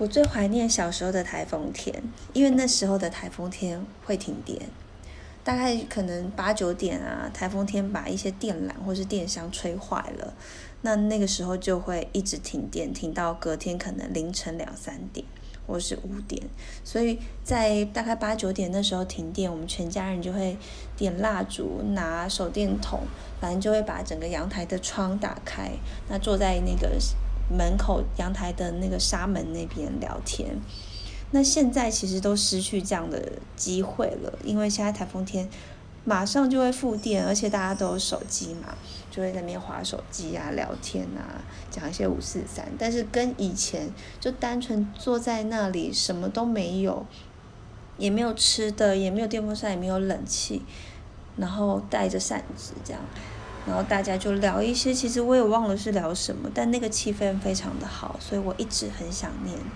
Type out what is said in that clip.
我最怀念小时候的台风天，因为那时候的台风天会停电，大概可能八九点啊，台风天把一些电缆或是电箱吹坏了，那那个时候就会一直停电，停到隔天可能凌晨两三点或是五点，所以在大概八九点那时候停电，我们全家人就会点蜡烛，拿手电筒，反正就会把整个阳台的窗打开，那坐在那个。门口阳台的那个纱门那边聊天，那现在其实都失去这样的机会了，因为现在台风天马上就会复电，而且大家都有手机嘛，就会在那边划手机啊、聊天啊、讲一些五四三，但是跟以前就单纯坐在那里什么都没有，也没有吃的，也没有电风扇，也没有冷气，然后带着扇子这样。然后大家就聊一些，其实我也忘了是聊什么，但那个气氛非常的好，所以我一直很想念。